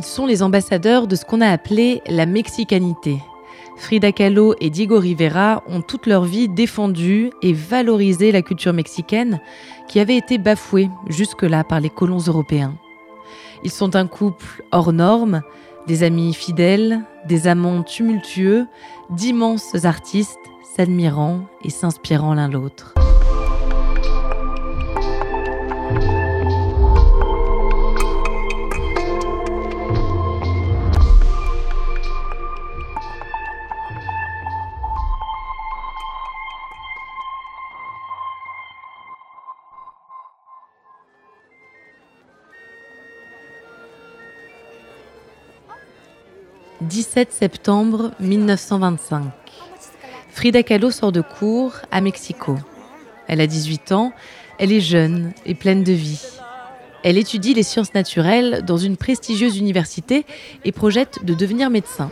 Ils sont les ambassadeurs de ce qu'on a appelé la mexicanité. Frida Kahlo et Diego Rivera ont toute leur vie défendu et valorisé la culture mexicaine qui avait été bafouée jusque-là par les colons européens. Ils sont un couple hors norme, des amis fidèles, des amants tumultueux, d'immenses artistes s'admirant et s'inspirant l'un l'autre. 17 septembre 1925. Frida Kahlo sort de cours à Mexico. Elle a 18 ans, elle est jeune et pleine de vie. Elle étudie les sciences naturelles dans une prestigieuse université et projette de devenir médecin.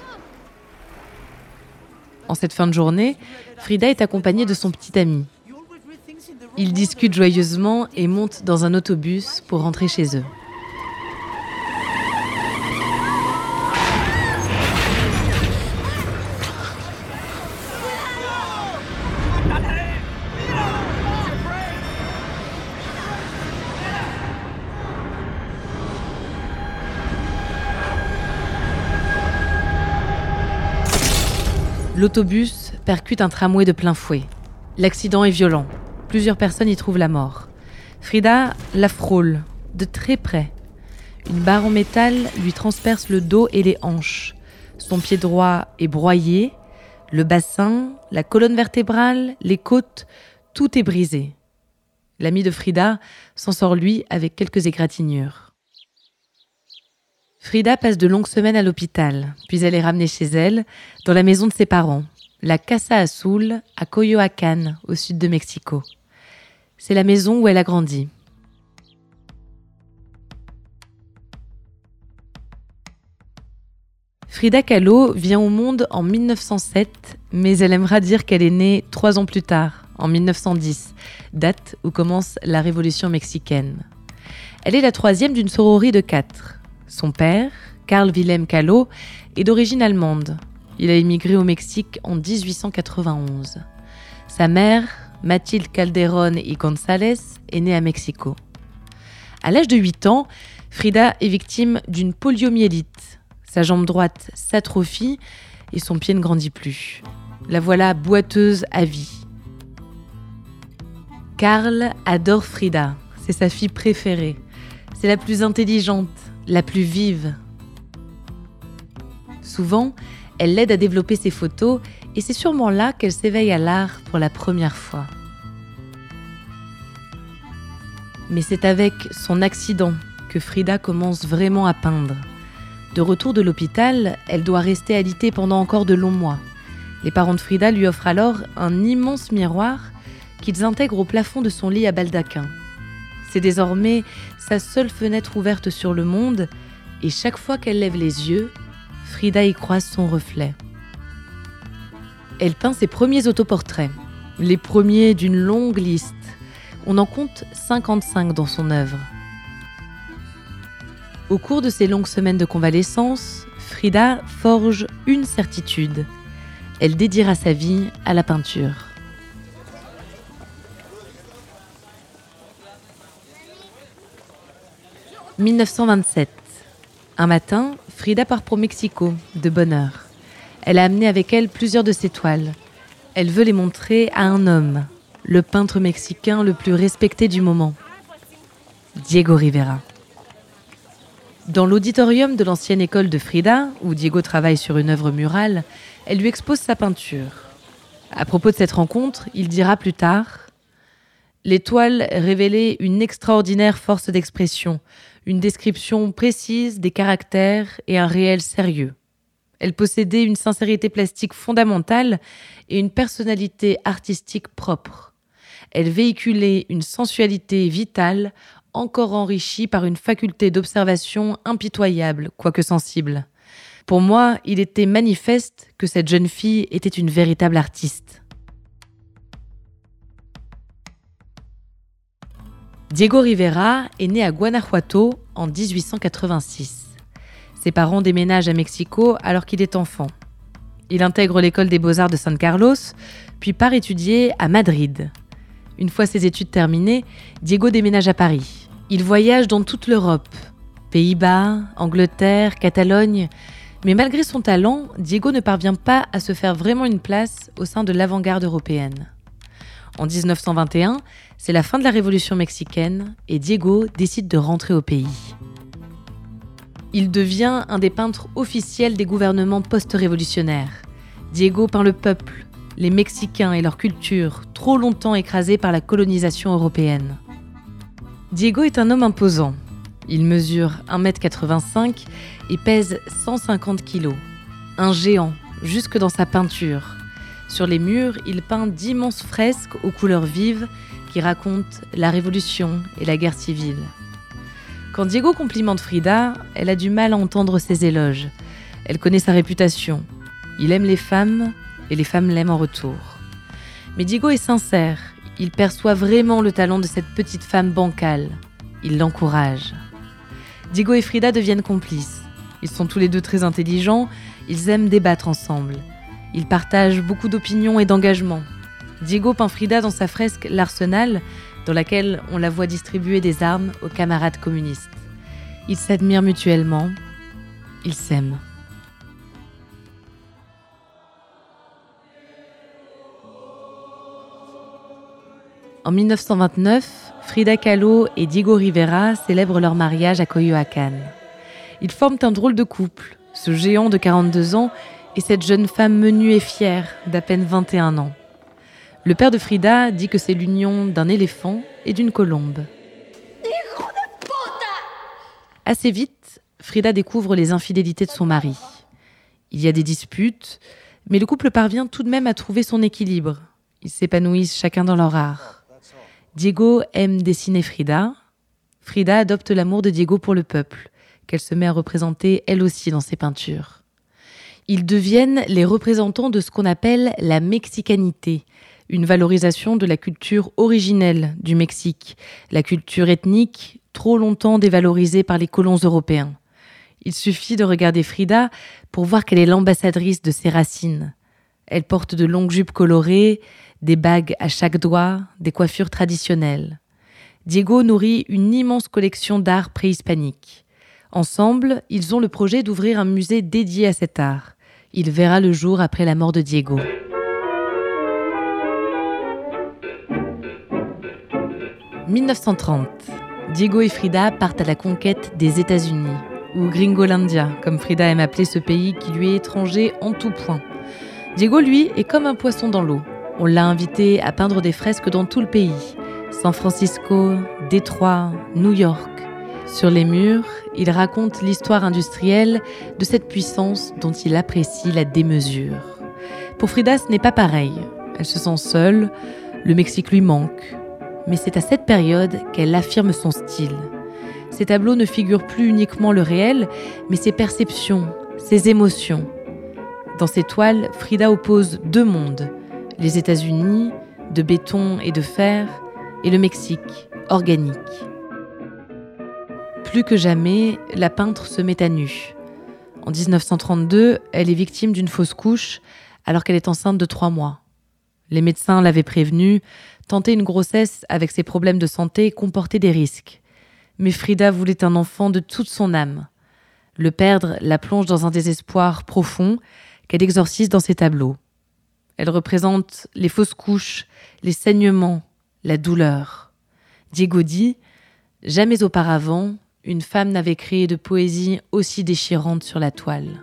En cette fin de journée, Frida est accompagnée de son petit ami. Ils discutent joyeusement et montent dans un autobus pour rentrer chez eux. L'autobus percute un tramway de plein fouet. L'accident est violent. Plusieurs personnes y trouvent la mort. Frida la frôle, de très près. Une barre en métal lui transperce le dos et les hanches. Son pied droit est broyé, le bassin, la colonne vertébrale, les côtes, tout est brisé. L'ami de Frida s'en sort lui avec quelques égratignures. Frida passe de longues semaines à l'hôpital, puis elle est ramenée chez elle, dans la maison de ses parents, la Casa Azul, à Coyoacán, au sud de Mexico. C'est la maison où elle a grandi. Frida Kahlo vient au monde en 1907, mais elle aimera dire qu'elle est née trois ans plus tard, en 1910, date où commence la révolution mexicaine. Elle est la troisième d'une sororie de quatre. Son père, Carl Wilhelm Kahlo, est d'origine allemande. Il a émigré au Mexique en 1891. Sa mère, Mathilde Calderón y González, est née à Mexico. À l'âge de 8 ans, Frida est victime d'une poliomyélite. Sa jambe droite s'atrophie et son pied ne grandit plus. La voilà boiteuse à vie. Karl adore Frida, c'est sa fille préférée. C'est la plus intelligente, la plus vive. Souvent, elle l'aide à développer ses photos et c'est sûrement là qu'elle s'éveille à l'art pour la première fois. Mais c'est avec son accident que Frida commence vraiment à peindre. De retour de l'hôpital, elle doit rester alitée pendant encore de longs mois. Les parents de Frida lui offrent alors un immense miroir qu'ils intègrent au plafond de son lit à baldaquin. C'est désormais sa seule fenêtre ouverte sur le monde, et chaque fois qu'elle lève les yeux, Frida y croise son reflet. Elle peint ses premiers autoportraits, les premiers d'une longue liste. On en compte 55 dans son œuvre. Au cours de ces longues semaines de convalescence, Frida forge une certitude. Elle dédiera sa vie à la peinture. 1927. Un matin, Frida part pour Mexico, de bonne heure. Elle a amené avec elle plusieurs de ses toiles. Elle veut les montrer à un homme, le peintre mexicain le plus respecté du moment, Diego Rivera. Dans l'auditorium de l'ancienne école de Frida, où Diego travaille sur une œuvre murale, elle lui expose sa peinture. À propos de cette rencontre, il dira plus tard Les toiles révélaient une extraordinaire force d'expression, une description précise des caractères et un réel sérieux. Elle possédait une sincérité plastique fondamentale et une personnalité artistique propre. Elle véhiculait une sensualité vitale encore enrichie par une faculté d'observation impitoyable, quoique sensible. Pour moi, il était manifeste que cette jeune fille était une véritable artiste. Diego Rivera est né à Guanajuato en 1886. Ses parents déménagent à Mexico alors qu'il est enfant. Il intègre l'école des beaux-arts de San Carlos, puis part étudier à Madrid. Une fois ses études terminées, Diego déménage à Paris. Il voyage dans toute l'Europe, Pays-Bas, Angleterre, Catalogne, mais malgré son talent, Diego ne parvient pas à se faire vraiment une place au sein de l'avant-garde européenne. En 1921, c'est la fin de la Révolution mexicaine et Diego décide de rentrer au pays. Il devient un des peintres officiels des gouvernements post-révolutionnaires. Diego peint le peuple, les Mexicains et leur culture, trop longtemps écrasés par la colonisation européenne. Diego est un homme imposant. Il mesure 1m85 et pèse 150 kg. Un géant, jusque dans sa peinture. Sur les murs, il peint d'immenses fresques aux couleurs vives qui racontent la révolution et la guerre civile. Quand Diego complimente Frida, elle a du mal à entendre ses éloges. Elle connaît sa réputation. Il aime les femmes et les femmes l'aiment en retour. Mais Diego est sincère. Il perçoit vraiment le talent de cette petite femme bancale. Il l'encourage. Diego et Frida deviennent complices. Ils sont tous les deux très intelligents, ils aiment débattre ensemble. Ils partagent beaucoup d'opinions et d'engagements. Diego peint Frida dans sa fresque L'Arsenal, dans laquelle on la voit distribuer des armes aux camarades communistes. Ils s'admirent mutuellement, ils s'aiment. En 1929, Frida Kahlo et Diego Rivera célèbrent leur mariage à Coyoacán. Ils forment un drôle de couple, ce géant de 42 ans et cette jeune femme menue et fière d'à peine 21 ans. Le père de Frida dit que c'est l'union d'un éléphant et d'une colombe. Assez vite, Frida découvre les infidélités de son mari. Il y a des disputes, mais le couple parvient tout de même à trouver son équilibre. Ils s'épanouissent chacun dans leur art. Diego aime dessiner Frida. Frida adopte l'amour de Diego pour le peuple, qu'elle se met à représenter elle aussi dans ses peintures. Ils deviennent les représentants de ce qu'on appelle la mexicanité, une valorisation de la culture originelle du Mexique, la culture ethnique trop longtemps dévalorisée par les colons européens. Il suffit de regarder Frida pour voir qu'elle est l'ambassadrice de ses racines. Elle porte de longues jupes colorées, des bagues à chaque doigt, des coiffures traditionnelles. Diego nourrit une immense collection d'art préhispanique. Ensemble, ils ont le projet d'ouvrir un musée dédié à cet art. Il verra le jour après la mort de Diego. 1930. Diego et Frida partent à la conquête des États-Unis, ou Gringolandia, comme Frida aime appeler ce pays qui lui est étranger en tout point. Diego, lui, est comme un poisson dans l'eau. On l'a invité à peindre des fresques dans tout le pays. San Francisco, Détroit, New York. Sur les murs, il raconte l'histoire industrielle de cette puissance dont il apprécie la démesure. Pour Frida, ce n'est pas pareil. Elle se sent seule, le Mexique lui manque, mais c'est à cette période qu'elle affirme son style. Ses tableaux ne figurent plus uniquement le réel, mais ses perceptions, ses émotions. Dans ses toiles, Frida oppose deux mondes, les États-Unis, de béton et de fer, et le Mexique, organique. Plus que jamais, la peintre se met à nu. En 1932, elle est victime d'une fausse couche alors qu'elle est enceinte de trois mois. Les médecins l'avaient prévenue, tenter une grossesse avec ses problèmes de santé comportait des risques. Mais Frida voulait un enfant de toute son âme. Le perdre la plonge dans un désespoir profond qu'elle exorcise dans ses tableaux. Elle représente les fausses couches, les saignements, la douleur. Diego dit Jamais auparavant, une femme n'avait créé de poésie aussi déchirante sur la toile.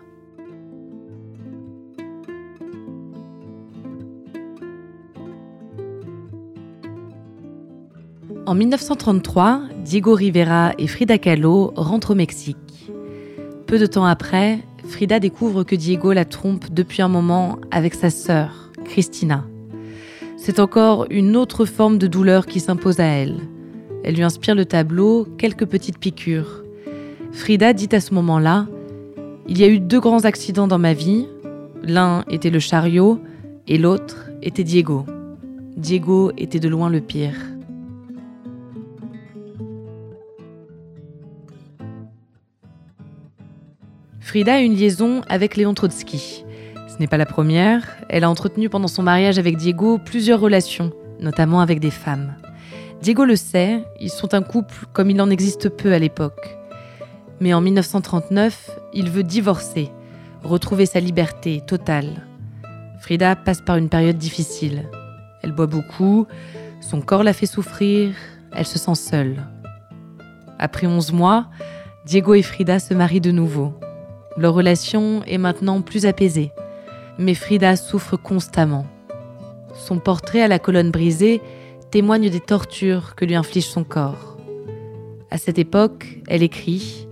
En 1933, Diego Rivera et Frida Kahlo rentrent au Mexique. Peu de temps après, Frida découvre que Diego la trompe depuis un moment avec sa sœur, Christina. C'est encore une autre forme de douleur qui s'impose à elle. Elle lui inspire le tableau quelques petites piqûres. Frida dit à ce moment-là Il y a eu deux grands accidents dans ma vie. L'un était le chariot et l'autre était Diego. Diego était de loin le pire. Frida a une liaison avec Léon Trotsky. Ce n'est pas la première, elle a entretenu pendant son mariage avec Diego plusieurs relations, notamment avec des femmes. Diego le sait, ils sont un couple comme il en existe peu à l'époque. Mais en 1939, il veut divorcer, retrouver sa liberté totale. Frida passe par une période difficile. Elle boit beaucoup, son corps la fait souffrir, elle se sent seule. Après 11 mois, Diego et Frida se marient de nouveau. Leur relation est maintenant plus apaisée, mais Frida souffre constamment. Son portrait à la colonne brisée témoigne des tortures que lui inflige son corps. À cette époque, elle écrit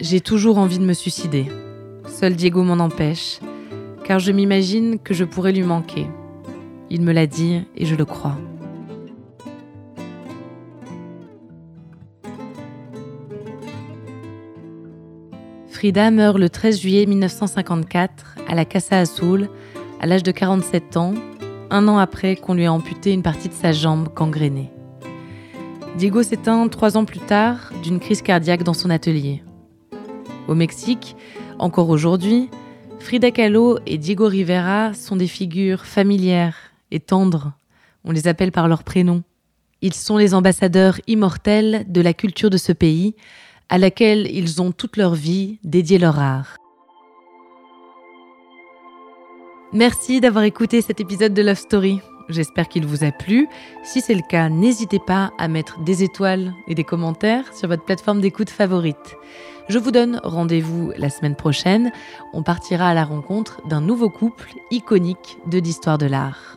J'ai toujours envie de me suicider. Seul Diego m'en empêche, car je m'imagine que je pourrais lui manquer. Il me l'a dit et je le crois. Frida meurt le 13 juillet 1954 à la Casa Azul, à l'âge de 47 ans, un an après qu'on lui ait amputé une partie de sa jambe gangrénée. Diego s'éteint trois ans plus tard d'une crise cardiaque dans son atelier. Au Mexique, encore aujourd'hui, Frida Kahlo et Diego Rivera sont des figures familières et tendres. On les appelle par leur prénom. Ils sont les ambassadeurs immortels de la culture de ce pays, à laquelle ils ont toute leur vie dédié leur art. Merci d'avoir écouté cet épisode de Love Story. J'espère qu'il vous a plu. Si c'est le cas, n'hésitez pas à mettre des étoiles et des commentaires sur votre plateforme d'écoute favorite. Je vous donne rendez-vous la semaine prochaine. On partira à la rencontre d'un nouveau couple iconique de l'histoire de l'art.